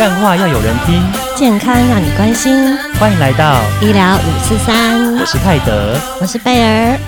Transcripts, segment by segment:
干话要有人听，健康让你关心。欢迎来到医疗五四三，我是泰德，我是贝儿。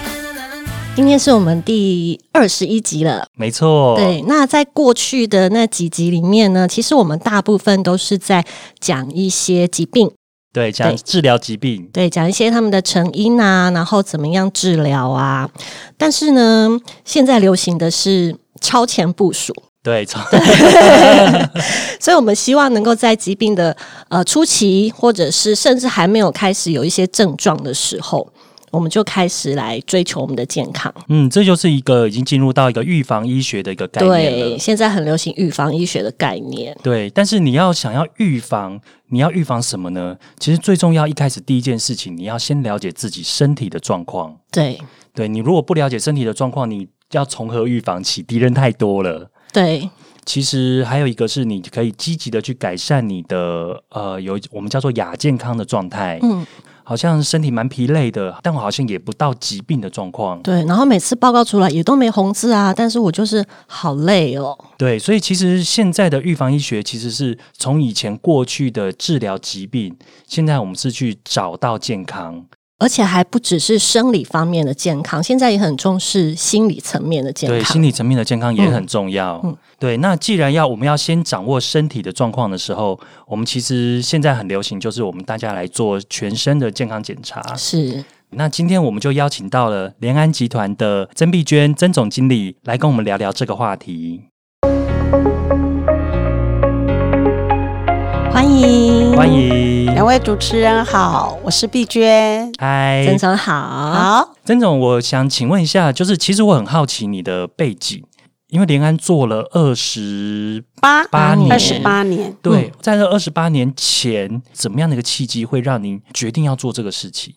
今天是我们第二十一集了，没错。对，那在过去的那几集里面呢，其实我们大部分都是在讲一些疾病，对，讲治疗疾病，对，讲一些他们的成因啊，然后怎么样治疗啊。但是呢，现在流行的是超前部署。对，超 所以我们希望能够在疾病的呃初期，或者是甚至还没有开始有一些症状的时候，我们就开始来追求我们的健康。嗯，这就是一个已经进入到一个预防医学的一个概念对，现在很流行预防医学的概念。对，但是你要想要预防，你要预防什么呢？其实最重要，一开始第一件事情，你要先了解自己身体的状况。对，对你如果不了解身体的状况，你要从何预防起？敌人太多了。对，其实还有一个是，你可以积极的去改善你的呃，有我们叫做亚健康的状态。嗯，好像身体蛮疲累的，但我好像也不到疾病的状况。对，然后每次报告出来也都没红字啊，但是我就是好累哦。对，所以其实现在的预防医学其实是从以前过去的治疗疾病，现在我们是去找到健康。而且还不只是生理方面的健康，现在也很重视心理层面的健康。对，心理层面的健康也很重要。嗯，对。那既然要我们要先掌握身体的状况的时候，我们其实现在很流行，就是我们大家来做全身的健康检查。是。那今天我们就邀请到了联安集团的曾碧娟曾总经理来跟我们聊聊这个话题。欢迎，欢迎。两位主持人好，我是碧娟，嗨，曾总好，好，曾总，我想请问一下，就是其实我很好奇你的背景，因为联安做了二十八八年，二十八年，对，在这二十八年前，怎么样的一个契机会让您决定要做这个事情？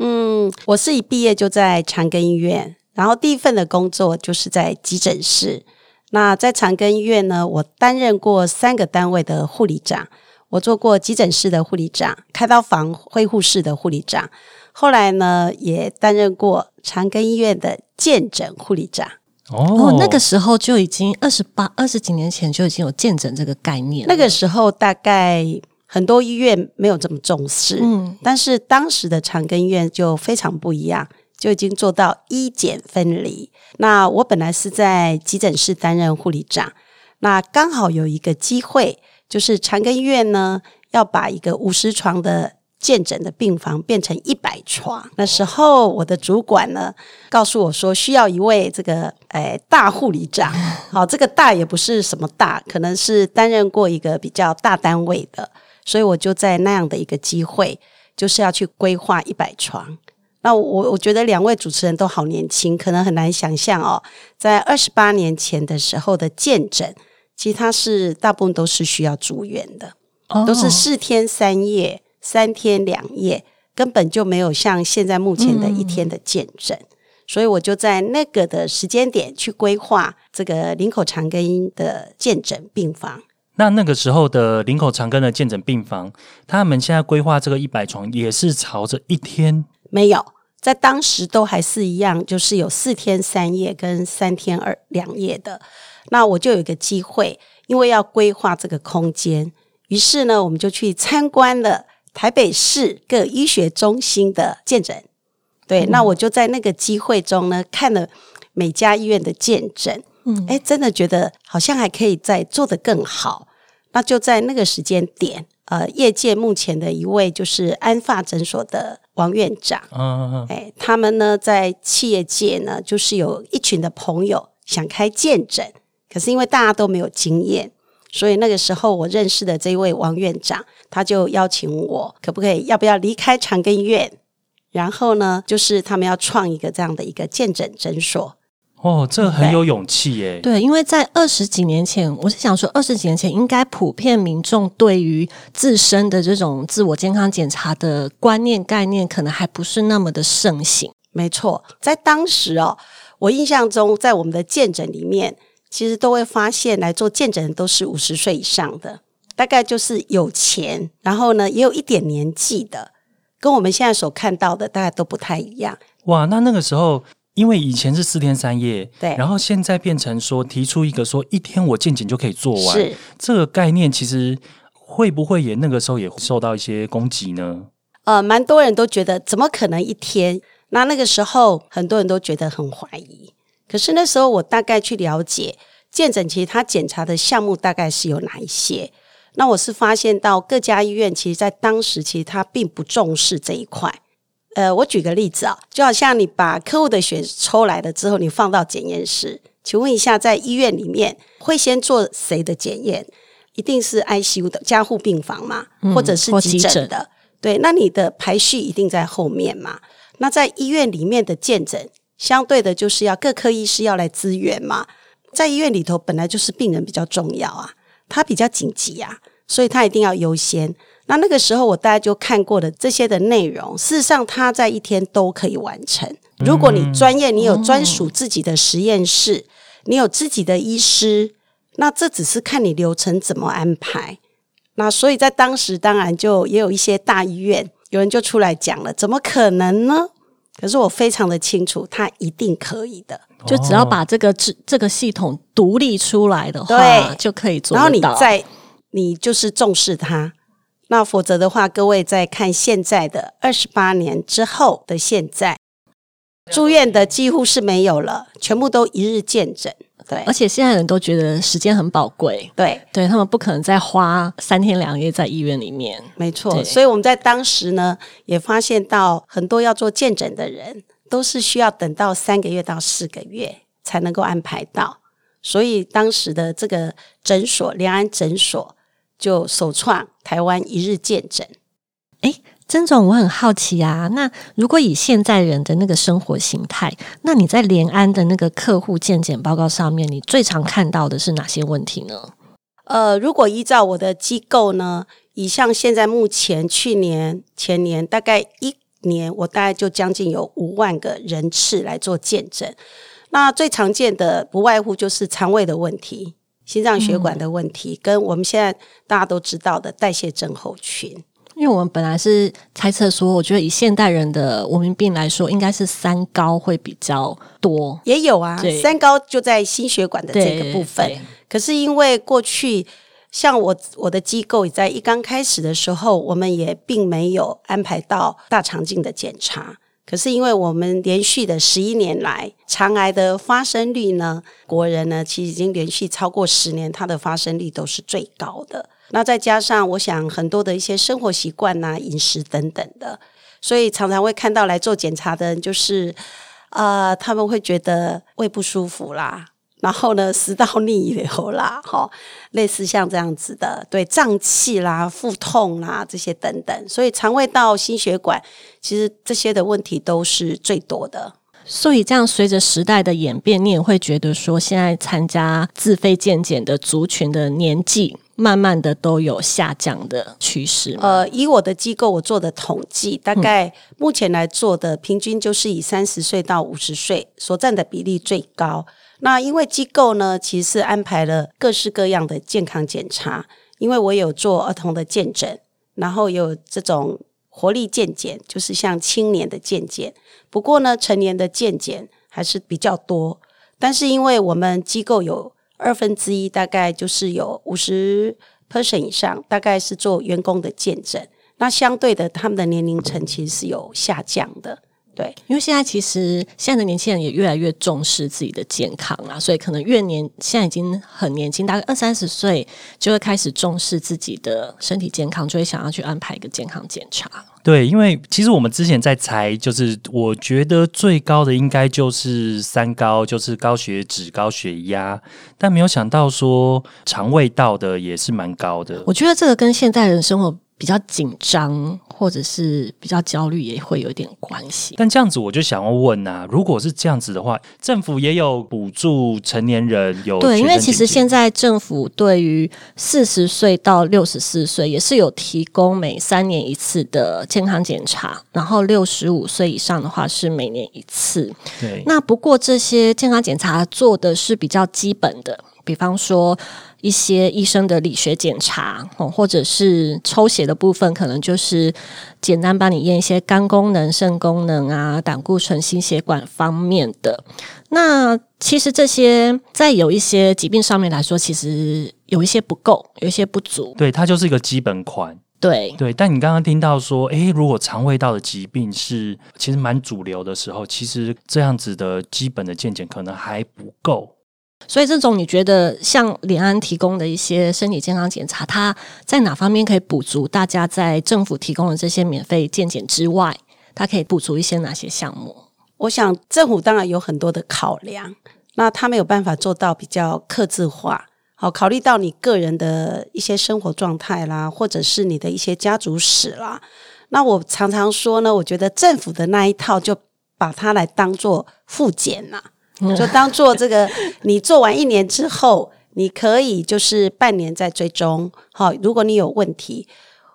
嗯，我是一毕业就在长庚医院，然后第一份的工作就是在急诊室。那在长庚医院呢，我担任过三个单位的护理长。我做过急诊室的护理长，开刀房恢护室的护理长，后来呢也担任过长庚医院的见诊护理长。哦，那个时候就已经二十八二十几年前就已经有见诊这个概念。那个时候大概很多医院没有这么重视，嗯，但是当时的长庚医院就非常不一样，就已经做到医检分离。那我本来是在急诊室担任护理长，那刚好有一个机会。就是长庚医院呢，要把一个五十床的见诊的病房变成一百床。那时候，我的主管呢告诉我说，需要一位这个诶大护理长。好，这个大也不是什么大，可能是担任过一个比较大单位的。所以我就在那样的一个机会，就是要去规划一百床。那我我觉得两位主持人都好年轻，可能很难想象哦，在二十八年前的时候的见诊。其他是大部分都是需要住院的，都是四天三夜、三天两夜，根本就没有像现在目前的一天的见诊。所以我就在那个的时间点去规划这个林口长庚的见诊病房。那那个时候的林口长庚的见诊病房，他们现在规划这个一百床，也是朝着一天没有，在当时都还是一样，就是有四天三夜跟三天二两夜的。那我就有一个机会，因为要规划这个空间，于是呢，我们就去参观了台北市各医学中心的见诊。对，那我就在那个机会中呢，看了每家医院的见诊。嗯，哎，真的觉得好像还可以再做得更好。那就在那个时间点，呃，业界目前的一位就是安发诊所的王院长。嗯嗯嗯。哎，他们呢在企业界呢，就是有一群的朋友想开见诊。可是因为大家都没有经验，所以那个时候我认识的这位王院长，他就邀请我，可不可以要不要离开长庚医院？然后呢，就是他们要创一个这样的一个见诊诊所。哦，这很有勇气耶。对，因为在二十几年前，我是想说，二十几年前应该普遍民众对于自身的这种自我健康检查的观念概念，可能还不是那么的盛行。没错，在当时哦，我印象中，在我们的见诊里面。其实都会发现来做见诊的都是五十岁以上的，大概就是有钱，然后呢也有一点年纪的，跟我们现在所看到的大概都不太一样。哇，那那个时候因为以前是四天三夜，对，然后现在变成说提出一个说一天我见诊就可以做完，是这个概念，其实会不会也那个时候也受到一些攻击呢？呃，蛮多人都觉得怎么可能一天？那那个时候很多人都觉得很怀疑。可是那时候我大概去了解健诊，其实他检查的项目大概是有哪一些？那我是发现到各家医院其实，在当时其实他并不重视这一块。呃，我举个例子啊，就好像你把客户的血抽来了之后，你放到检验室，请问一下，在医院里面会先做谁的检验？一定是 ICU 的加护病房嘛，或者是急诊的？对，那你的排序一定在后面嘛？那在医院里面的见诊，相对的就是要各科医师要来支援嘛。在医院里头，本来就是病人比较重要啊，他比较紧急啊，所以他一定要优先。那那个时候，我大概就看过的这些的内容，事实上他在一天都可以完成。如果你专业，你有专属自己的实验室，你有自己的医师，那这只是看你流程怎么安排。那所以在当时，当然就也有一些大医院有人就出来讲了，怎么可能呢？可是我非常的清楚，他一定可以的，就只要把这个这这个系统独立出来的话，就可以做然后你再你就是重视它，那否则的话，各位再看现在的二十八年之后的现在，住院的几乎是没有了，全部都一日见诊。对，而且现在人都觉得时间很宝贵，对，对他们不可能再花三天两夜在医院里面，没错。所以我们在当时呢，也发现到很多要做见诊的人，都是需要等到三个月到四个月才能够安排到。所以当时的这个诊所联安诊所就首创台湾一日见诊。哎。曾总，我很好奇啊。那如果以现在人的那个生活形态，那你在联安的那个客户健检报告上面，你最常看到的是哪些问题呢？呃，如果依照我的机构呢，以像现在目前、去年、前年，大概一年，我大概就将近有五万个人次来做见诊。那最常见的不外乎就是肠胃的问题、心脏血管的问题，跟我们现在大家都知道的代谢症候群。因为我们本来是猜测说，我觉得以现代人的文明病来说，应该是三高会比较多。也有啊，三高就在心血管的这个部分。可是因为过去像我我的机构在一刚开始的时候，我们也并没有安排到大肠镜的检查。可是因为我们连续的十一年来，肠癌的发生率呢，国人呢其实已经连续超过十年，它的发生率都是最高的。那再加上，我想很多的一些生活习惯呐、饮食等等的，所以常常会看到来做检查的人，就是啊，他们会觉得胃不舒服啦，然后呢，食道逆流啦，哈，类似像这样子的，对，胀气啦、腹痛啦这些等等，所以肠胃道、心血管，其实这些的问题都是最多的。所以这样随着时代的演变，你也会觉得说，现在参加自费健检的族群的年纪。慢慢的都有下降的趋势。呃，以我的机构我做的统计，大概目前来做的平均就是以三十岁到五十岁所占的比例最高。那因为机构呢，其实是安排了各式各样的健康检查，因为我有做儿童的健诊，然后有这种活力健检，就是像青年的健检。不过呢，成年的健检还是比较多。但是因为我们机构有二分之一大概就是有五十 percent 以上，大概是做员工的见证。那相对的，他们的年龄层其实是有下降的。对，因为现在其实现在的年轻人也越来越重视自己的健康啦，所以可能越年现在已经很年轻，大概二三十岁就会开始重视自己的身体健康，就会想要去安排一个健康检查。对，因为其实我们之前在猜，就是我觉得最高的应该就是三高，就是高血脂、高血压，但没有想到说肠胃道的也是蛮高的。我觉得这个跟现代人生活。比较紧张，或者是比较焦虑，也会有点关系。但这样子，我就想要问啊，如果是这样子的话，政府也有补助成年人有对，因为其实现在政府对于四十岁到六十四岁也是有提供每三年一次的健康检查，然后六十五岁以上的话是每年一次。对，那不过这些健康检查做的是比较基本的，比方说。一些医生的理学检查，哦，或者是抽血的部分，可能就是简单帮你验一些肝功能、肾功能啊、胆固醇、心血管方面的。那其实这些在有一些疾病上面来说，其实有一些不够，有一些不足。对，它就是一个基本款。对对，但你刚刚听到说，诶，如果肠胃道的疾病是其实蛮主流的时候，其实这样子的基本的健检可能还不够。所以，这种你觉得像联安提供的一些身体健康检查，它在哪方面可以补足大家在政府提供的这些免费健检之外，它可以补足一些哪些项目？我想政府当然有很多的考量，那他没有办法做到比较克制化。好，考虑到你个人的一些生活状态啦，或者是你的一些家族史啦，那我常常说呢，我觉得政府的那一套就把它来当做复检呐，就当做这个你做完一年之后，你可以就是半年再追踪。好，如果你有问题。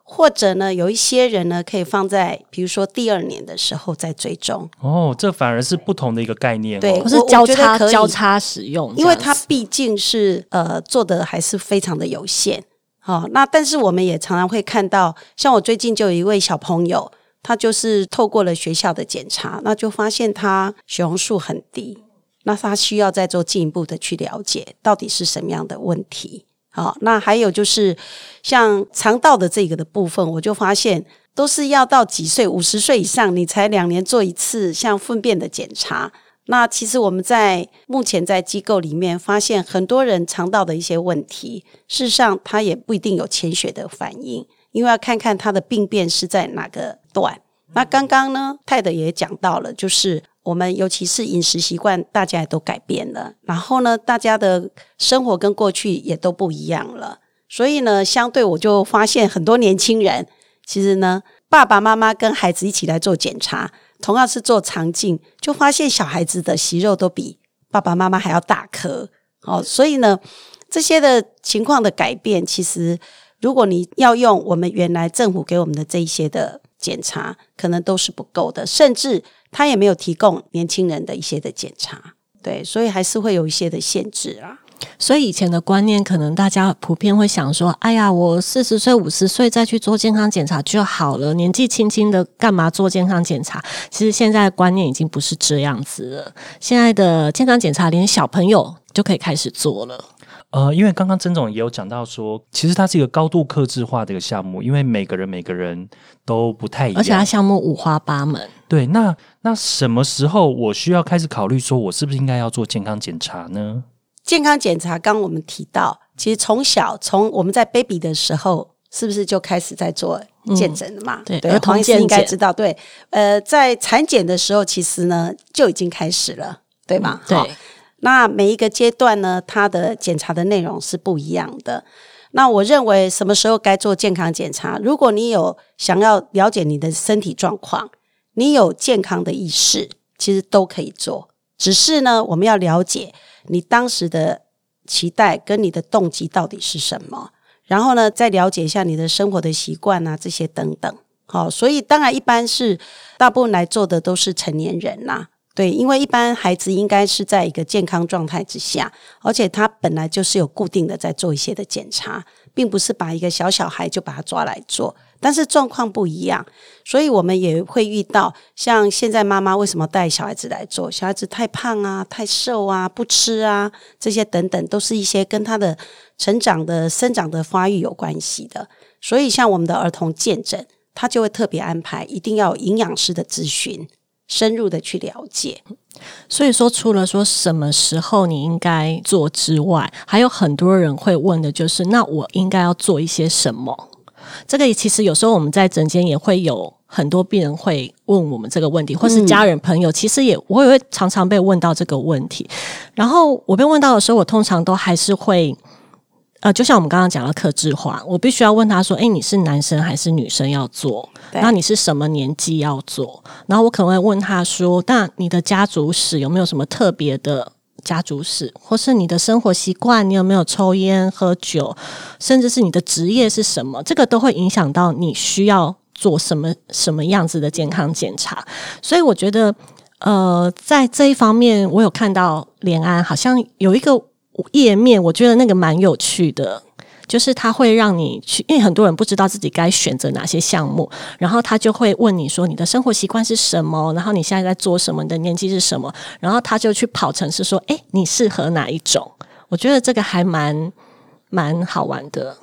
或者呢，有一些人呢，可以放在比如说第二年的时候再追踪。哦，这反而是不同的一个概念，对，不是交叉交叉使用，因为它毕竟是呃做的还是非常的有限。好，那但是我们也常常会看到，像我最近就有一位小朋友，他就是透过了学校的检查，那就发现他血红素很低，那他需要再做进一步的去了解，到底是什么样的问题。好，那还有就是像肠道的这个的部分，我就发现都是要到几岁，五十岁以上，你才两年做一次像粪便的检查。那其实我们在目前在机构里面发现，很多人肠道的一些问题，事实上他也不一定有潜血的反应，因为要看看他的病变是在哪个段。那刚刚呢，泰德也讲到了，就是。我们尤其是饮食习惯，大家也都改变了。然后呢，大家的生活跟过去也都不一样了。所以呢，相对我就发现很多年轻人，其实呢，爸爸妈妈跟孩子一起来做检查，同样是做肠镜，就发现小孩子的息肉都比爸爸妈妈还要大颗。哦，所以呢，这些的情况的改变，其实如果你要用我们原来政府给我们的这一些的检查，可能都是不够的，甚至。他也没有提供年轻人的一些的检查，对，所以还是会有一些的限制啊。所以以前的观念，可能大家普遍会想说：“哎呀，我四十岁、五十岁再去做健康检查就好了，年纪轻轻的干嘛做健康检查？”其实现在观念已经不是这样子了。现在的健康检查，连小朋友就可以开始做了。呃，因为刚刚曾总也有讲到说，其实它是一个高度克制化的一个项目，因为每个人每个人都不太一样，而且它项目五花八门。对，那那什么时候我需要开始考虑说，我是不是应该要做健康检查呢？健康检查，刚我们提到，其实从小从我们在 baby 的时候，是不是就开始在做健诊了嘛？对，儿童健应该知道。对，呃，在产检的时候，其实呢就已经开始了，对吗？对。那每一个阶段呢，它的检查的内容是不一样的。那我认为什么时候该做健康检查？如果你有想要了解你的身体状况，你有健康的意识，其实都可以做。只是呢，我们要了解你当时的期待跟你的动机到底是什么，然后呢，再了解一下你的生活的习惯啊，这些等等。好，所以当然一般是大部分来做的都是成年人呐。对，因为一般孩子应该是在一个健康状态之下，而且他本来就是有固定的在做一些的检查，并不是把一个小小孩就把他抓来做。但是状况不一样，所以我们也会遇到像现在妈妈为什么带小孩子来做？小孩子太胖啊、太瘦啊、不吃啊，这些等等，都是一些跟他的成长的生长的发育有关系的。所以像我们的儿童健诊，他就会特别安排，一定要营养师的咨询。深入的去了解，所以说除了说什么时候你应该做之外，还有很多人会问的就是，那我应该要做一些什么？这个其实有时候我们在诊间也会有很多病人会问我们这个问题，或是家人朋友，其实也我也会常常被问到这个问题。然后我被问到的时候，我通常都还是会。呃，就像我们刚刚讲到克制化，我必须要问他说：“哎，你是男生还是女生要做？那你是什么年纪要做？”然后我可能会问他说：“那你的家族史有没有什么特别的家族史？或是你的生活习惯，你有没有抽烟喝酒？甚至是你的职业是什么？这个都会影响到你需要做什么什么样子的健康检查。所以我觉得，呃，在这一方面，我有看到连安好像有一个。页面我觉得那个蛮有趣的，就是他会让你去，因为很多人不知道自己该选择哪些项目，然后他就会问你说你的生活习惯是什么，然后你现在在做什么，你的年纪是什么，然后他就去跑城市说，哎，你适合哪一种？我觉得这个还蛮蛮好玩的。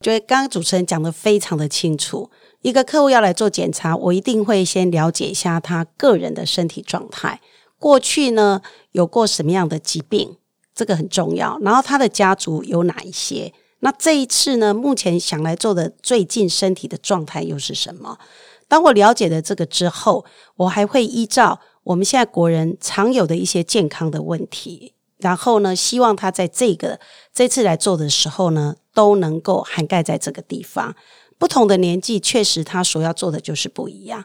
觉得刚刚主持人讲的非常的清楚，一个客户要来做检查，我一定会先了解一下他个人的身体状态，过去呢有过什么样的疾病，这个很重要。然后他的家族有哪一些？那这一次呢，目前想来做的最近身体的状态又是什么？当我了解了这个之后，我还会依照我们现在国人常有的一些健康的问题。然后呢，希望他在这个这次来做的时候呢，都能够涵盖在这个地方。不同的年纪，确实他所要做的就是不一样。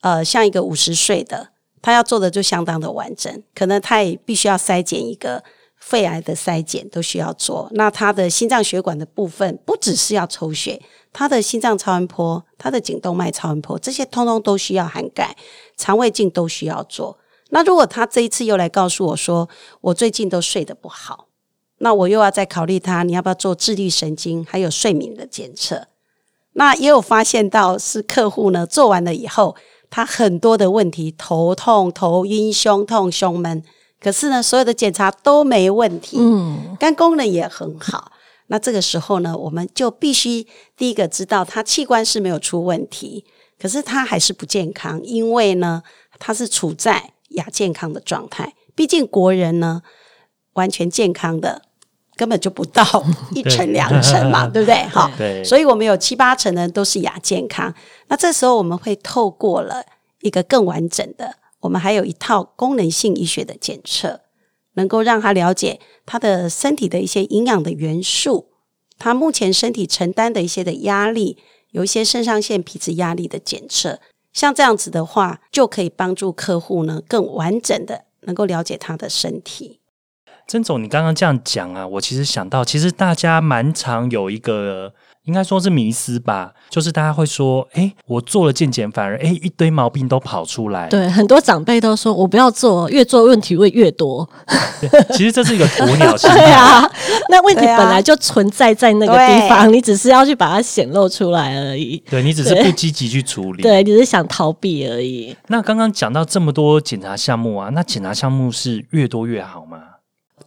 呃，像一个五十岁的，他要做的就相当的完整，可能他也必须要筛检一个肺癌的筛检，都需要做。那他的心脏血管的部分，不只是要抽血，他的心脏超音波、他的颈动脉超音波，这些通通都需要涵盖，肠胃镜都需要做。那如果他这一次又来告诉我说，我最近都睡得不好，那我又要再考虑他，你要不要做自律神经还有睡眠的检测？那也有发现到是客户呢做完了以后，他很多的问题，头痛、头晕、胸痛、胸闷，可是呢所有的检查都没问题，嗯，肝功能也很好。那这个时候呢，我们就必须第一个知道他器官是没有出问题，可是他还是不健康，因为呢他是处在。亚健康的状态，毕竟国人呢，完全健康的根本就不到 一成两成嘛，对不对？好，所以我们有七八成呢都是亚健康。那这时候我们会透过了一个更完整的，我们还有一套功能性医学的检测，能够让他了解他的身体的一些营养的元素，他目前身体承担的一些的压力，有一些肾上腺皮质压力的检测。像这样子的话，就可以帮助客户呢更完整的能够了解他的身体。曾总，你刚刚这样讲啊，我其实想到，其实大家蛮常有一个。应该说是迷思吧，就是大家会说，哎，我做了健检，反而哎一堆毛病都跑出来。对，很多长辈都说我不要做，越做问题会越多。其实这是一个鸵鸟心态 啊，那问题本来就存在在那个地方，你只是要去把它显露出来而已。对你只是不积极去处理，对，你是想逃避而已。那刚刚讲到这么多检查项目啊，那检查项目是越多越好吗？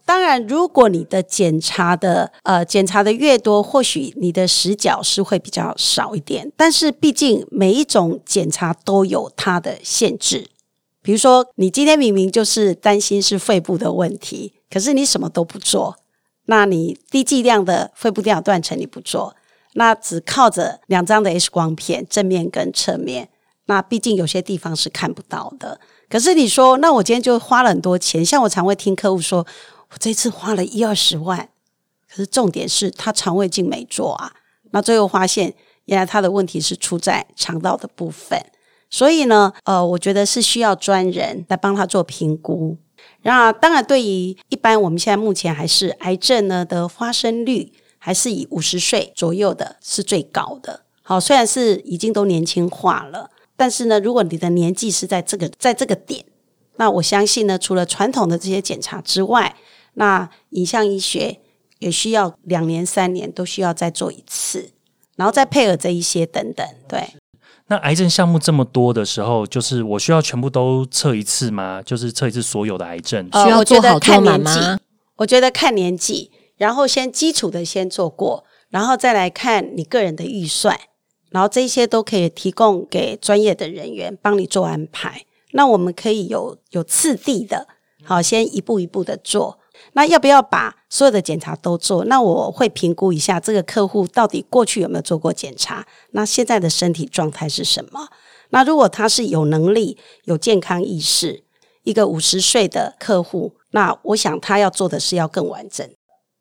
当然，如果你的检查的呃检查的越多，或许你的死角是会比较少一点。但是毕竟每一种检查都有它的限制。比如说，你今天明明就是担心是肺部的问题，可是你什么都不做，那你低剂量的肺部电脑断层你不做，那只靠着两张的 X 光片正面跟侧面，那毕竟有些地方是看不到的。可是你说，那我今天就花了很多钱，像我常会听客户说。我这次花了一二十万，可是重点是他肠胃镜没做啊。那最后发现，原来他的问题是出在肠道的部分。所以呢，呃，我觉得是需要专人来帮他做评估。那当然，对于一般我们现在目前还是癌症呢的发生率，还是以五十岁左右的是最高的。好，虽然是已经都年轻化了，但是呢，如果你的年纪是在这个在这个点，那我相信呢，除了传统的这些检查之外，那影像医学也需要两年、三年都需要再做一次，然后再配合这一些等等。对，那癌症项目这么多的时候，就是我需要全部都测一次吗？就是测一次所有的癌症？需要做好看年纪，我觉得看年纪，然后先基础的先做过，然后再来看你个人的预算，然后这些都可以提供给专业的人员帮你做安排。那我们可以有有次第的，好，先一步一步的做。那要不要把所有的检查都做？那我会评估一下这个客户到底过去有没有做过检查，那现在的身体状态是什么？那如果他是有能力、有健康意识，一个五十岁的客户，那我想他要做的是要更完整。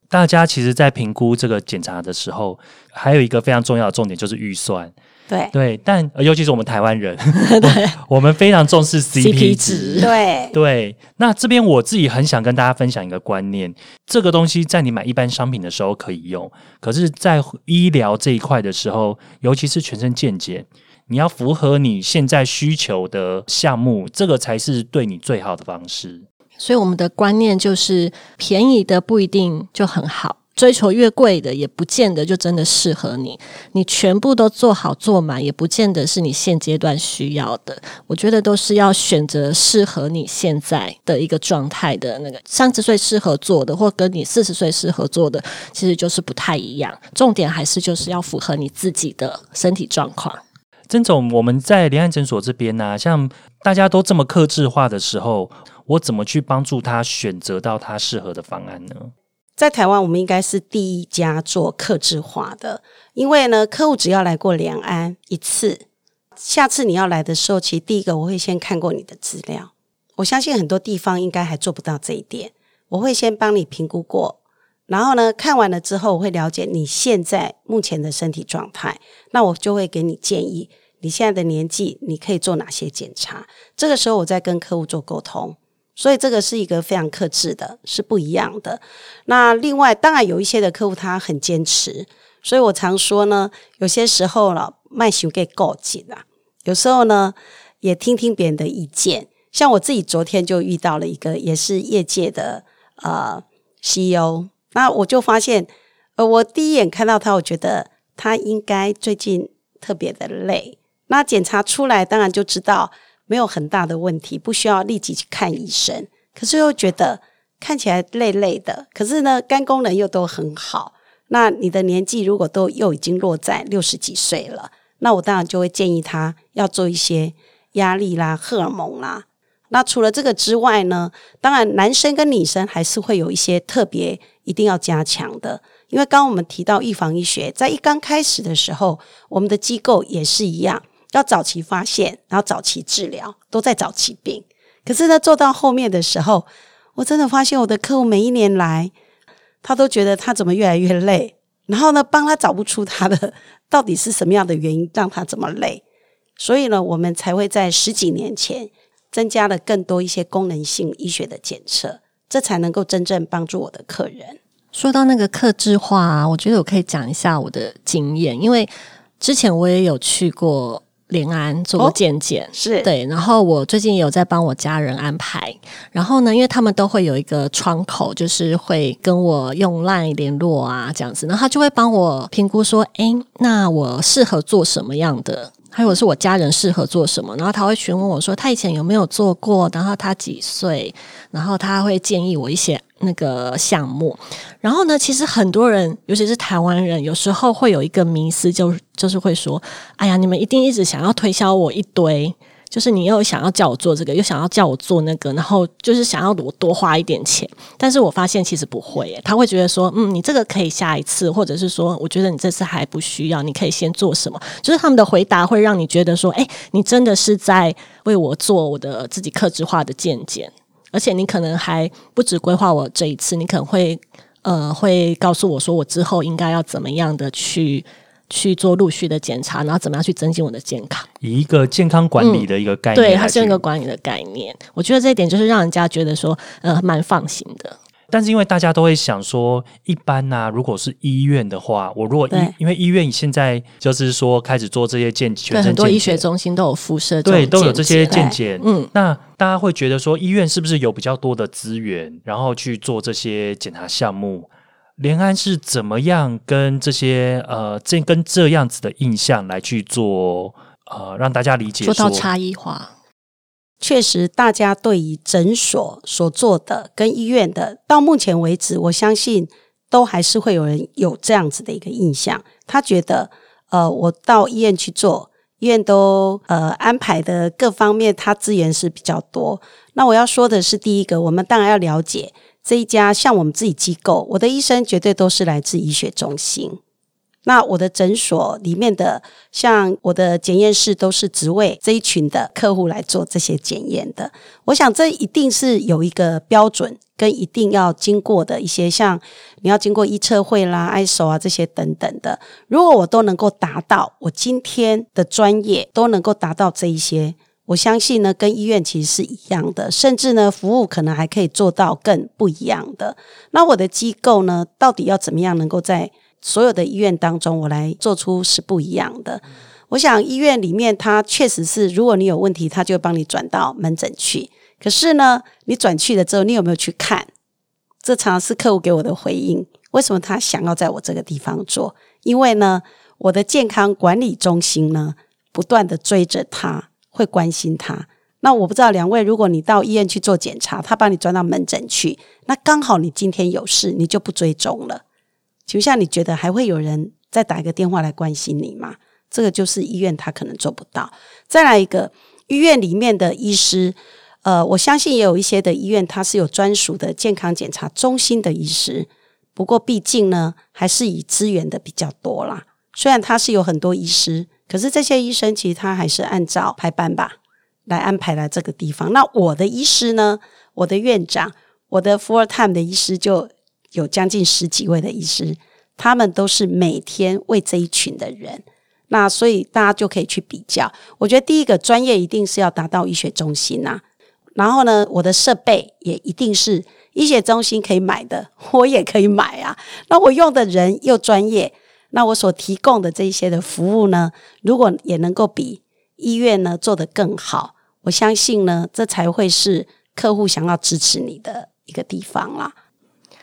大家其实，在评估这个检查的时候，还有一个非常重要的重点就是预算。对对，但尤其是我们台湾人，我们非常重视 CP 值。对对，那这边我自己很想跟大家分享一个观念：这个东西在你买一般商品的时候可以用，可是，在医疗这一块的时候，尤其是全身健检，你要符合你现在需求的项目，这个才是对你最好的方式。所以，我们的观念就是，便宜的不一定就很好。追求越贵的，也不见得就真的适合你。你全部都做好做满，也不见得是你现阶段需要的。我觉得都是要选择适合你现在的一个状态的那个。三十岁适合做的，或跟你四十岁适合做的，其实就是不太一样。重点还是就是要符合你自己的身体状况。曾总，我们在联安诊所这边呢，像大家都这么克制化的时候，我怎么去帮助他选择到他适合的方案呢？在台湾，我们应该是第一家做客制化的，因为呢，客户只要来过两安一次，下次你要来的时候，其实第一个我会先看过你的资料。我相信很多地方应该还做不到这一点，我会先帮你评估过。然后呢，看完了之后，我会了解你现在目前的身体状态，那我就会给你建议，你现在的年纪，你可以做哪些检查。这个时候，我再跟客户做沟通，所以这个是一个非常克制的，是不一样的。那另外，当然有一些的客户他很坚持，所以我常说呢，有些时候了，卖熊给告紧啊，有时候呢，也听听别人的意见。像我自己昨天就遇到了一个，也是业界的呃 CEO。那我就发现，呃，我第一眼看到他，我觉得他应该最近特别的累。那检查出来，当然就知道没有很大的问题，不需要立即去看医生。可是又觉得看起来累累的，可是呢，肝功能又都很好。那你的年纪如果都又已经落在六十几岁了，那我当然就会建议他要做一些压力啦、荷尔蒙啦。那除了这个之外呢，当然男生跟女生还是会有一些特别一定要加强的，因为刚刚我们提到预防医学，在一刚开始的时候，我们的机构也是一样，要早期发现，然后早期治疗，都在早期病。可是呢，做到后面的时候，我真的发现我的客户每一年来，他都觉得他怎么越来越累，然后呢，帮他找不出他的到底是什么样的原因让他这么累，所以呢，我们才会在十几年前。增加了更多一些功能性医学的检测，这才能够真正帮助我的客人。说到那个克制化，我觉得我可以讲一下我的经验，因为之前我也有去过联安做过健检，是对。然后我最近也有在帮我家人安排，然后呢，因为他们都会有一个窗口，就是会跟我用 LINE 联络啊，这样子，然后他就会帮我评估说，哎，那我适合做什么样的？还有是我家人适合做什么，然后他会询问我说他以前有没有做过，然后他几岁，然后他会建议我一些那个项目。然后呢，其实很多人，尤其是台湾人，有时候会有一个迷思，就就是会说：“哎呀，你们一定一直想要推销我一堆。”就是你又想要叫我做这个，又想要叫我做那个，然后就是想要我多花一点钱，但是我发现其实不会，他会觉得说，嗯，你这个可以下一次，或者是说，我觉得你这次还不需要，你可以先做什么？就是他们的回答会让你觉得说，哎，你真的是在为我做我的自己克制化的见解，而且你可能还不止规划我这一次，你可能会呃会告诉我说，我之后应该要怎么样的去。去做陆续的检查，然后怎么样去增进我的健康？以一个健康管理的一个概念，对，它是一个管理的概念。我觉得这一点就是让人家觉得说，呃，蛮放心的。但是因为大家都会想说，一般呢，如果是医院的话，我如果医，因为医院现在就是说开始做这些健全很多医学中心都有辐射，对，都有这些健检。嗯，那大家会觉得说，医院是不是有比较多的资源，然后去做这些检查项目？联安是怎么样跟这些呃这跟这样子的印象来去做呃让大家理解做到差异化？确实，大家对于诊所所做的跟医院的，到目前为止，我相信都还是会有人有这样子的一个印象。他觉得呃，我到医院去做，医院都呃安排的各方面，他资源是比较多。那我要说的是，第一个，我们当然要了解。这一家像我们自己机构，我的医生绝对都是来自医学中心。那我的诊所里面的，像我的检验室，都是只为这一群的客户来做这些检验的。我想这一定是有一个标准，跟一定要经过的一些，像你要经过医测会啦、ISO 啊这些等等的。如果我都能够达到，我今天的专业都能够达到这一些。我相信呢，跟医院其实是一样的，甚至呢，服务可能还可以做到更不一样的。那我的机构呢，到底要怎么样能够在所有的医院当中，我来做出是不一样的？我想医院里面，它确实是，如果你有问题，他就会帮你转到门诊去。可是呢，你转去了之后，你有没有去看？这常常是客户给我的回应。为什么他想要在我这个地方做？因为呢，我的健康管理中心呢，不断的追着他，会关心他。那我不知道两位，如果你到医院去做检查，他把你转到门诊去，那刚好你今天有事，你就不追踪了。请问下，你觉得还会有人再打一个电话来关心你吗？这个就是医院他可能做不到。再来一个，医院里面的医师，呃，我相信也有一些的医院，它是有专属的健康检查中心的医师。不过，毕竟呢，还是以资源的比较多啦。虽然他是有很多医师，可是这些医生其实他还是按照排班吧来安排来这个地方。那我的医师呢，我的院长，我的 full time 的医师就有将近十几位的医师，他们都是每天为这一群的人。那所以大家就可以去比较。我觉得第一个专业一定是要达到医学中心呐，然后呢，我的设备也一定是。医学中心可以买的，我也可以买啊。那我用的人又专业，那我所提供的这些的服务呢，如果也能够比医院呢做得更好，我相信呢，这才会是客户想要支持你的一个地方啦。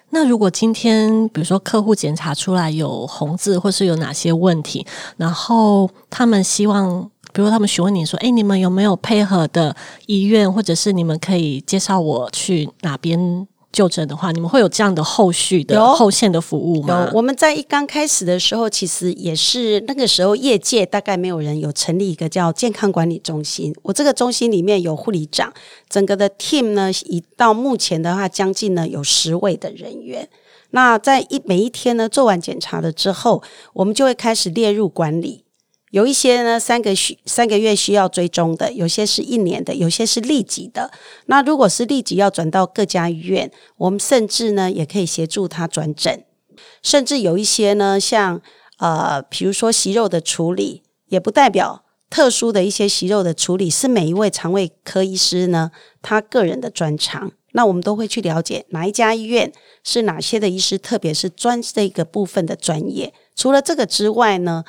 那如果今天比如说客户检查出来有红字，或是有哪些问题，然后他们希望，比如他们询问你说：“哎，你们有没有配合的医院，或者是你们可以介绍我去哪边？”就诊的话，你们会有这样的后续的后线的服务吗？有，我们在一刚开始的时候，其实也是那个时候，业界大概没有人有成立一个叫健康管理中心。我这个中心里面有护理长，整个的 team 呢，已到目前的话，将近呢有十位的人员。那在一每一天呢做完检查了之后，我们就会开始列入管理。有一些呢，三个需三个月需要追踪的，有些是一年的，有些是立即的。那如果是立即要转到各家医院，我们甚至呢也可以协助他转诊。甚至有一些呢，像呃，比如说息肉的处理，也不代表特殊的一些息肉的处理是每一位肠胃科医师呢他个人的专长。那我们都会去了解哪一家医院是哪些的医师，特别是专这个部分的专业。除了这个之外呢？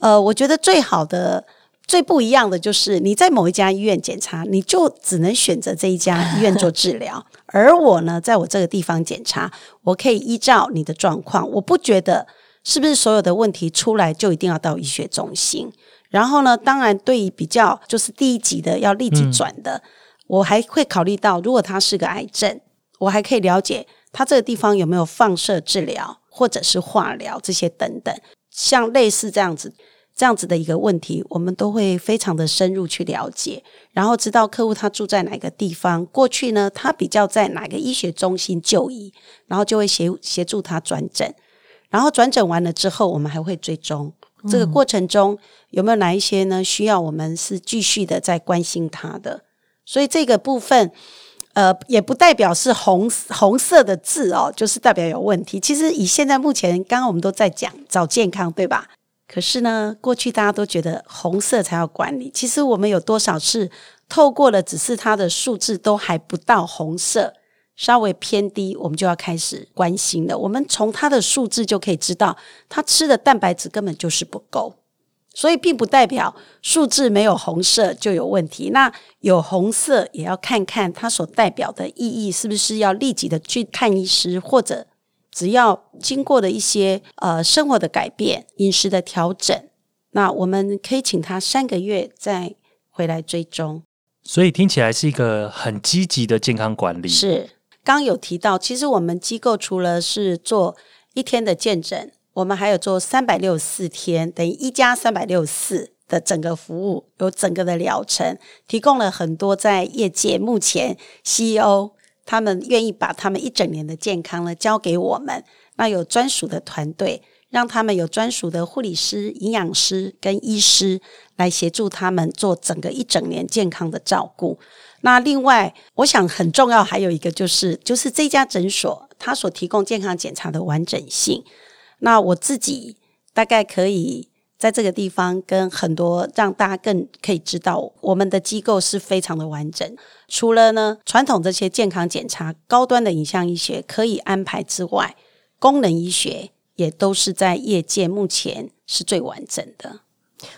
呃，我觉得最好的、最不一样的就是你在某一家医院检查，你就只能选择这一家医院做治疗。而我呢，在我这个地方检查，我可以依照你的状况，我不觉得是不是所有的问题出来就一定要到医学中心。然后呢，当然对于比较就是第一级的要立即转的，我还会考虑到，如果他是个癌症，我还可以了解它这个地方有没有放射治疗或者是化疗这些等等。像类似这样子、这样子的一个问题，我们都会非常的深入去了解，然后知道客户他住在哪个地方，过去呢他比较在哪个医学中心就医，然后就会协协助他转诊，然后转诊完了之后，我们还会追踪这个过程中有没有哪一些呢需要我们是继续的在关心他的，所以这个部分。呃，也不代表是红红色的字哦，就是代表有问题。其实以现在目前，刚刚我们都在讲找健康，对吧？可是呢，过去大家都觉得红色才要管理。其实我们有多少次透过了，只是它的数字都还不到红色，稍微偏低，我们就要开始关心了。我们从它的数字就可以知道，它吃的蛋白质根本就是不够。所以并不代表数字没有红色就有问题。那有红色也要看看它所代表的意义是不是要立即的去看医师，或者只要经过了一些呃生活的改变、饮食的调整，那我们可以请他三个月再回来追踪。所以听起来是一个很积极的健康管理。是，刚有提到，其实我们机构除了是做一天的见诊。我们还有做三百六十四天，等于一加三百六十四的整个服务，有整个的疗程，提供了很多在业界目前 CEO 他们愿意把他们一整年的健康呢交给我们，那有专属的团队，让他们有专属的护理师、营养师跟医师来协助他们做整个一整年健康的照顾。那另外，我想很重要还有一个就是，就是这家诊所它所提供健康检查的完整性。那我自己大概可以在这个地方跟很多让大家更可以知道，我们的机构是非常的完整。除了呢传统这些健康检查、高端的影像医学可以安排之外，功能医学也都是在业界目前是最完整的。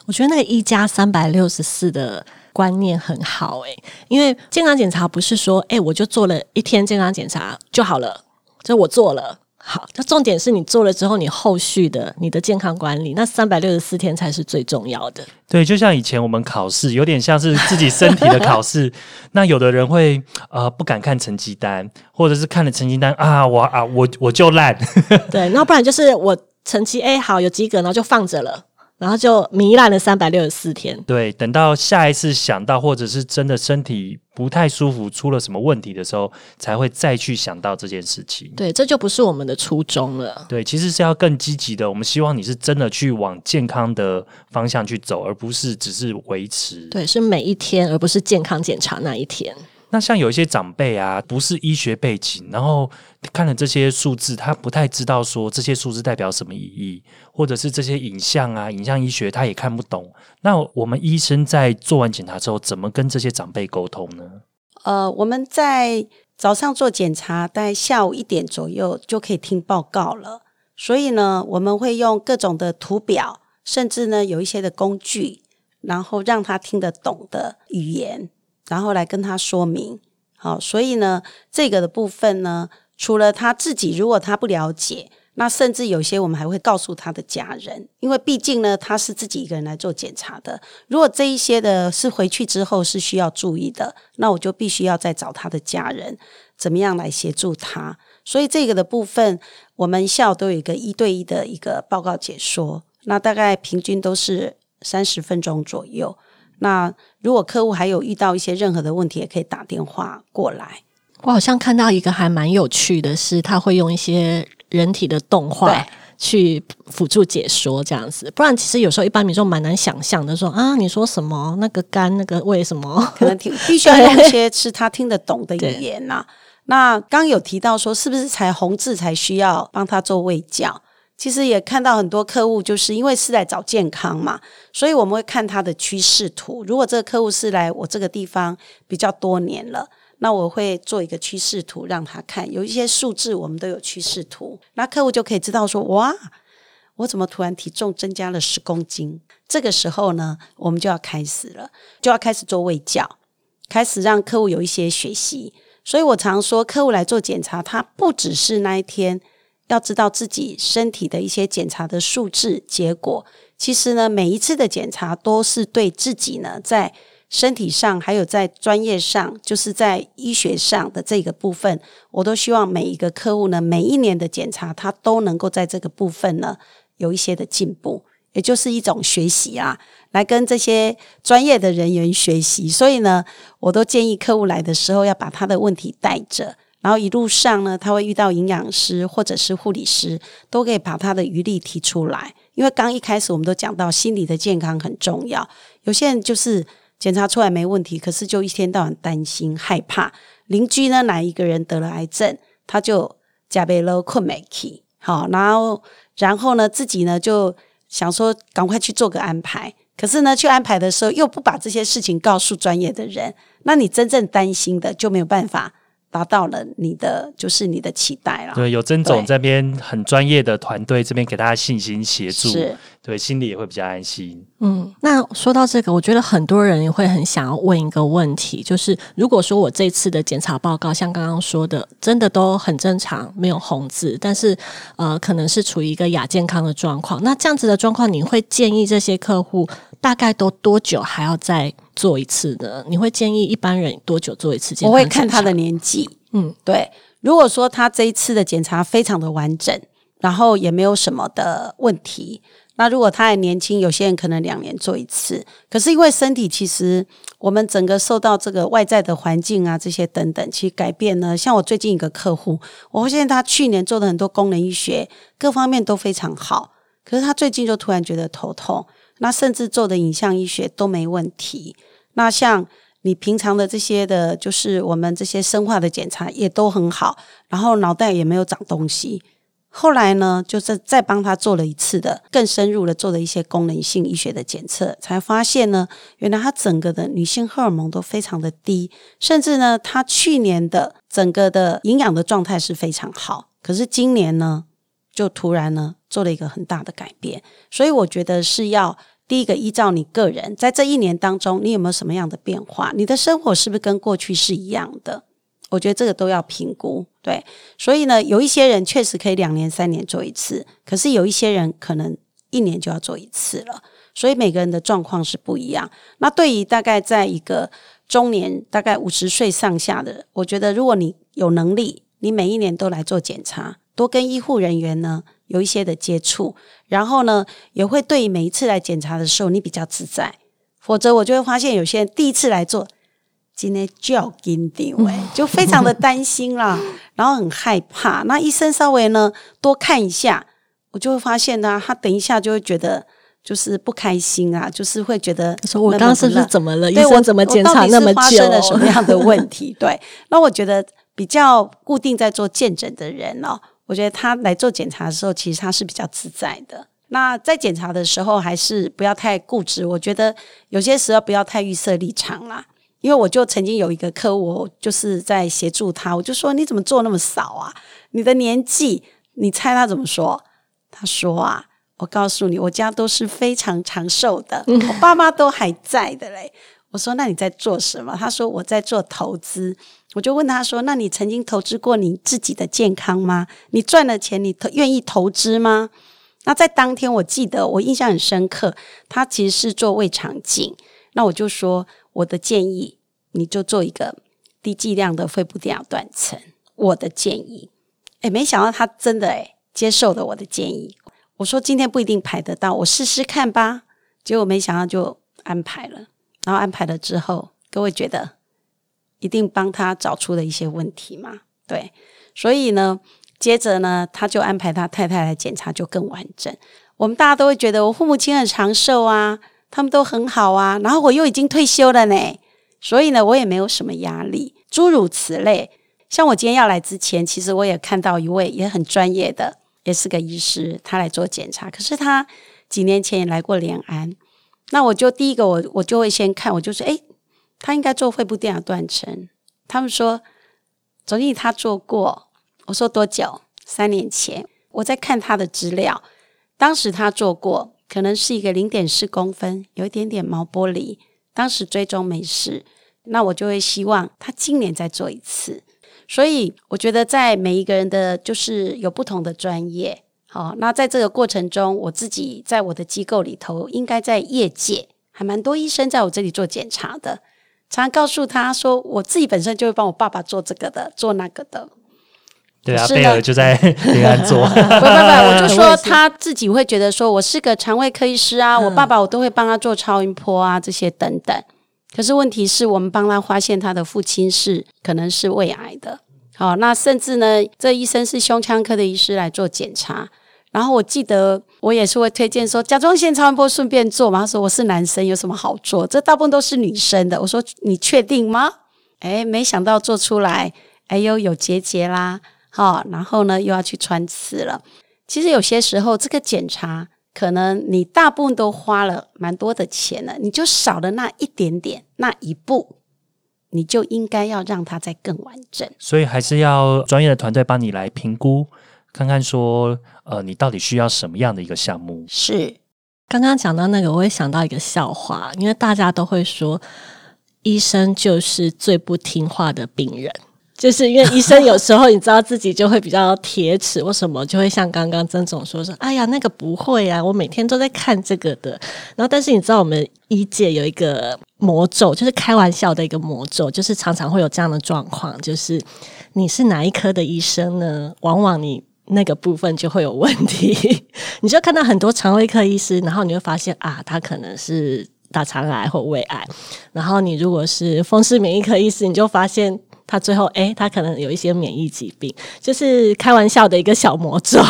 我觉得那个一加三百六十四的观念很好诶，因为健康检查不是说诶我就做了一天健康检查就好了，就我做了。好，那重点是你做了之后，你后续的你的健康管理，那三百六十四天才是最重要的。对，就像以前我们考试，有点像是自己身体的考试。那有的人会呃不敢看成绩单，或者是看了成绩单啊，我啊我我就烂。对，那不然就是我成绩 A 好有及格，然后就放着了。然后就糜烂了三百六十四天。对，等到下一次想到，或者是真的身体不太舒服，出了什么问题的时候，才会再去想到这件事情。对，这就不是我们的初衷了。对，其实是要更积极的。我们希望你是真的去往健康的方向去走，而不是只是维持。对，是每一天，而不是健康检查那一天。那像有一些长辈啊，不是医学背景，然后看了这些数字，他不太知道说这些数字代表什么意义，或者是这些影像啊，影像医学他也看不懂。那我们医生在做完检查之后，怎么跟这些长辈沟通呢？呃，我们在早上做检查，大概下午一点左右就可以听报告了。所以呢，我们会用各种的图表，甚至呢有一些的工具，然后让他听得懂的语言。然后来跟他说明，好，所以呢，这个的部分呢，除了他自己，如果他不了解，那甚至有些我们还会告诉他的家人，因为毕竟呢，他是自己一个人来做检查的。如果这一些的是回去之后是需要注意的，那我就必须要再找他的家人，怎么样来协助他。所以这个的部分，我们校都有一个一对一的一个报告解说，那大概平均都是三十分钟左右。那如果客户还有遇到一些任何的问题，也可以打电话过来。我好像看到一个还蛮有趣的，是他会用一些人体的动画去辅助解说这样子。不然其实有时候一般民众蛮难想象的，说啊，你说什么那个肝那个胃什么可能听必须要用一些是他听得懂的语言 呐。那刚有提到说，是不是才红字才需要帮他做胃教？其实也看到很多客户，就是因为是在找健康嘛，所以我们会看他的趋势图。如果这个客户是来我这个地方比较多年了，那我会做一个趋势图让他看，有一些数字我们都有趋势图，那客户就可以知道说，哇，我怎么突然体重增加了十公斤？这个时候呢，我们就要开始了，就要开始做胃教，开始让客户有一些学习。所以我常说，客户来做检查，他不只是那一天。要知道自己身体的一些检查的数字结果，其实呢，每一次的检查都是对自己呢，在身体上还有在专业上，就是在医学上的这个部分，我都希望每一个客户呢，每一年的检查，他都能够在这个部分呢有一些的进步，也就是一种学习啊，来跟这些专业的人员学习。所以呢，我都建议客户来的时候要把他的问题带着。然后一路上呢，他会遇到营养师或者是护理师，都可以把他的余力提出来。因为刚一开始我们都讲到心理的健康很重要。有些人就是检查出来没问题，可是就一天到晚担心害怕。邻居呢哪一个人得了癌症，他就加倍了困没起。好，然后然后呢自己呢就想说赶快去做个安排，可是呢去安排的时候又不把这些事情告诉专业的人，那你真正担心的就没有办法。达到了你的就是你的期待了。对，有曾总这边很专业的团队这边给大家信心协助，是，对，心里也会比较安心。嗯，那说到这个，我觉得很多人也会很想要问一个问题，就是如果说我这次的检查报告像刚刚说的，真的都很正常，没有红字，但是呃，可能是处于一个亚健康的状况，那这样子的状况，你会建议这些客户大概都多久还要再？做一次的，你会建议一般人多久做一次检查？我会看他的年纪，嗯，对。如果说他这一次的检查非常的完整，然后也没有什么的问题，那如果他还年轻，有些人可能两年做一次。可是因为身体其实我们整个受到这个外在的环境啊这些等等，其实改变呢。像我最近一个客户，我发现他去年做的很多功能医学各方面都非常好，可是他最近就突然觉得头痛。那甚至做的影像医学都没问题。那像你平常的这些的，就是我们这些生化的检查也都很好，然后脑袋也没有长东西。后来呢，就是再帮他做了一次的更深入的做了一些功能性医学的检测，才发现呢，原来他整个的女性荷尔蒙都非常的低，甚至呢，他去年的整个的营养的状态是非常好，可是今年呢，就突然呢做了一个很大的改变。所以我觉得是要。第一个，依照你个人在这一年当中，你有没有什么样的变化？你的生活是不是跟过去是一样的？我觉得这个都要评估。对，所以呢，有一些人确实可以两年、三年做一次，可是有一些人可能一年就要做一次了。所以每个人的状况是不一样。那对于大概在一个中年，大概五十岁上下的，我觉得如果你有能力，你每一年都来做检查，多跟医护人员呢有一些的接触，然后呢也会对每一次来检查的时候你比较自在。否则我就会发现有些人第一次来做，今天就要跟定位，就非常的担心啦，然后很害怕。那医生稍微呢多看一下，我就会发现呢，他等一下就会觉得。就是不开心啊，就是会觉得说我刚刚是不是怎么了？对我怎么检查那么久？发生了什么样的问题？对，那我觉得比较固定在做见诊的人哦，我觉得他来做检查的时候，其实他是比较自在的。那在检查的时候，还是不要太固执。我觉得有些时候不要太预设立场啦，因为我就曾经有一个客户，就是在协助他，我就说你怎么做那么少啊？你的年纪，你猜他怎么说？他说啊。我告诉你，我家都是非常长寿的，我爸妈都还在的嘞。我说：“那你在做什么？”他说：“我在做投资。”我就问他说：“那你曾经投资过你自己的健康吗？你赚了钱，你愿意投资吗？”那在当天，我记得我印象很深刻，他其实是做胃肠镜。那我就说：“我的建议，你就做一个低剂量的肺部电脑断层。”我的建议，哎，没想到他真的哎接受了我的建议。我说今天不一定排得到，我试试看吧。结果没想到就安排了，然后安排了之后，各位觉得一定帮他找出了一些问题嘛？对，所以呢，接着呢，他就安排他太太来检查，就更完整。我们大家都会觉得我父母亲很长寿啊，他们都很好啊，然后我又已经退休了呢，所以呢，我也没有什么压力，诸如此类。像我今天要来之前，其实我也看到一位也很专业的。也是个医师，他来做检查。可是他几年前也来过联安，那我就第一个我我就会先看，我就说，哎，他应该做肺部电脑断层。他们说，总经理他做过。我说多久？三年前。我在看他的资料，当时他做过，可能是一个零点四公分，有一点点毛玻璃，当时追踪没事。那我就会希望他今年再做一次。所以我觉得，在每一个人的就是有不同的专业，好，那在这个过程中，我自己在我的机构里头，应该在业界还蛮多医生在我这里做检查的，常常告诉他说，我自己本身就会帮我爸爸做这个的，做那个的。对啊，贝尔就在 平安做。不不不，我就说他自己会觉得说，我是个肠胃科医师啊，我爸爸我都会帮他做超音波啊，这些等等。可是问题是我们帮他发现他的父亲是可能是胃癌的，好，那甚至呢，这医生是胸腔科的医师来做检查，然后我记得我也是会推荐说甲状腺超音波顺便做嘛，他说我是男生有什么好做？这大部分都是女生的，我说你确定吗？哎，没想到做出来，哎呦有结节啦，好，然后呢又要去穿刺了。其实有些时候这个检查。可能你大部分都花了蛮多的钱了，你就少了那一点点那一步，你就应该要让它再更完整。所以还是要专业的团队帮你来评估，看看说，呃，你到底需要什么样的一个项目？是刚刚讲到那个，我会想到一个笑话，因为大家都会说，医生就是最不听话的病人。就是因为医生有时候你知道自己就会比较铁齿或什么，就会像刚刚曾总说说，哎呀那个不会啊，我每天都在看这个的。然后但是你知道我们医界有一个魔咒，就是开玩笑的一个魔咒，就是常常会有这样的状况，就是你是哪一科的医生呢？往往你那个部分就会有问题。你就看到很多肠胃科医师，然后你会发现啊，他可能是大肠癌或胃癌。然后你如果是风湿免疫科医师，你就发现。他最后，哎，他可能有一些免疫疾病，就是开玩笑的一个小魔咒。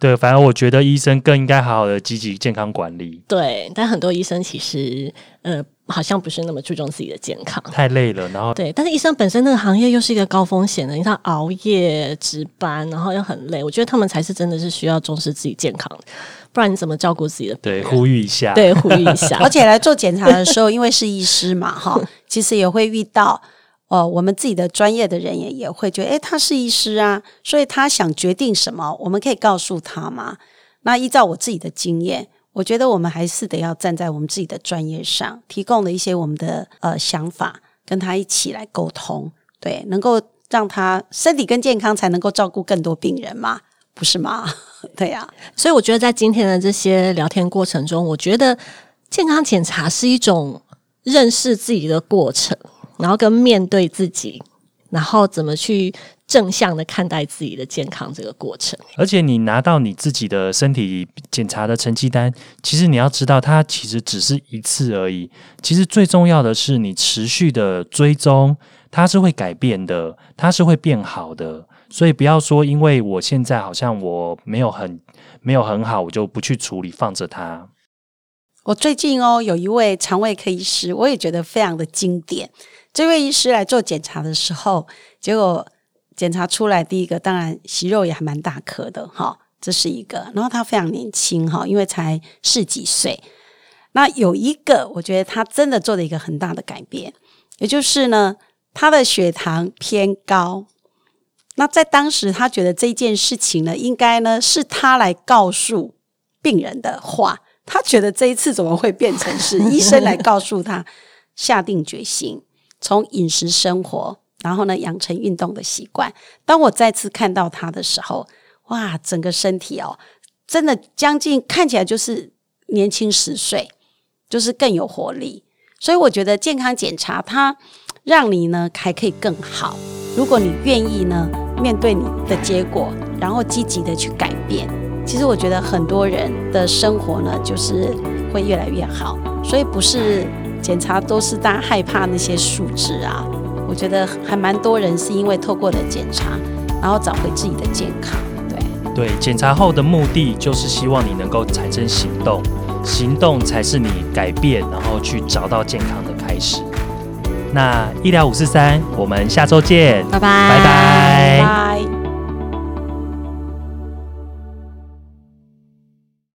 对，反而我觉得医生更应该好好的积极健康管理。对，但很多医生其实，呃，好像不是那么注重自己的健康，太累了。然后，对，但是医生本身那个行业又是一个高风险的，你看熬夜值班，然后又很累，我觉得他们才是真的是需要重视自己健康的，不然你怎么照顾自己的？对，呼吁一下，对，呼吁一下。而且来做检查的时候，因为是医师嘛，哈，其实也会遇到。哦，我们自己的专业的人也也会觉得，诶，他是医师啊，所以他想决定什么，我们可以告诉他吗？那依照我自己的经验，我觉得我们还是得要站在我们自己的专业上，提供了一些我们的呃想法，跟他一起来沟通。对，能够让他身体更健康，才能够照顾更多病人嘛，不是吗？对呀，所以我觉得在今天的这些聊天过程中，我觉得健康检查是一种认识自己的过程，然后跟面对自己，然后怎么去正向的看待自己的健康这个过程。而且你拿到你自己的身体检查的成绩单，其实你要知道，它其实只是一次而已。其实最重要的是你持续的追踪，它是会改变的，它是会变好的。所以不要说，因为我现在好像我没有很没有很好，我就不去处理，放着它。我最近哦，有一位肠胃科医师，我也觉得非常的经典。这位医师来做检查的时候，结果检查出来，第一个当然息肉也还蛮大颗的，哈，这是一个。然后他非常年轻，哈，因为才十几岁。那有一个，我觉得他真的做了一个很大的改变，也就是呢，他的血糖偏高。那在当时，他觉得这件事情呢，应该呢是他来告诉病人的话。他觉得这一次怎么会变成是医生来告诉他，下定决心从饮食生活，然后呢养成运动的习惯。当我再次看到他的时候，哇，整个身体哦，真的将近看起来就是年轻十岁，就是更有活力。所以我觉得健康检查它让你呢还可以更好。如果你愿意呢。面对你的结果，然后积极的去改变。其实我觉得很多人的生活呢，就是会越来越好。所以不是检查都是大家害怕那些数字啊。我觉得还蛮多人是因为透过了检查，然后找回自己的健康。对对，检查后的目的就是希望你能够产生行动，行动才是你改变，然后去找到健康的开始。那医疗五四三，我们下周见，拜拜，拜拜。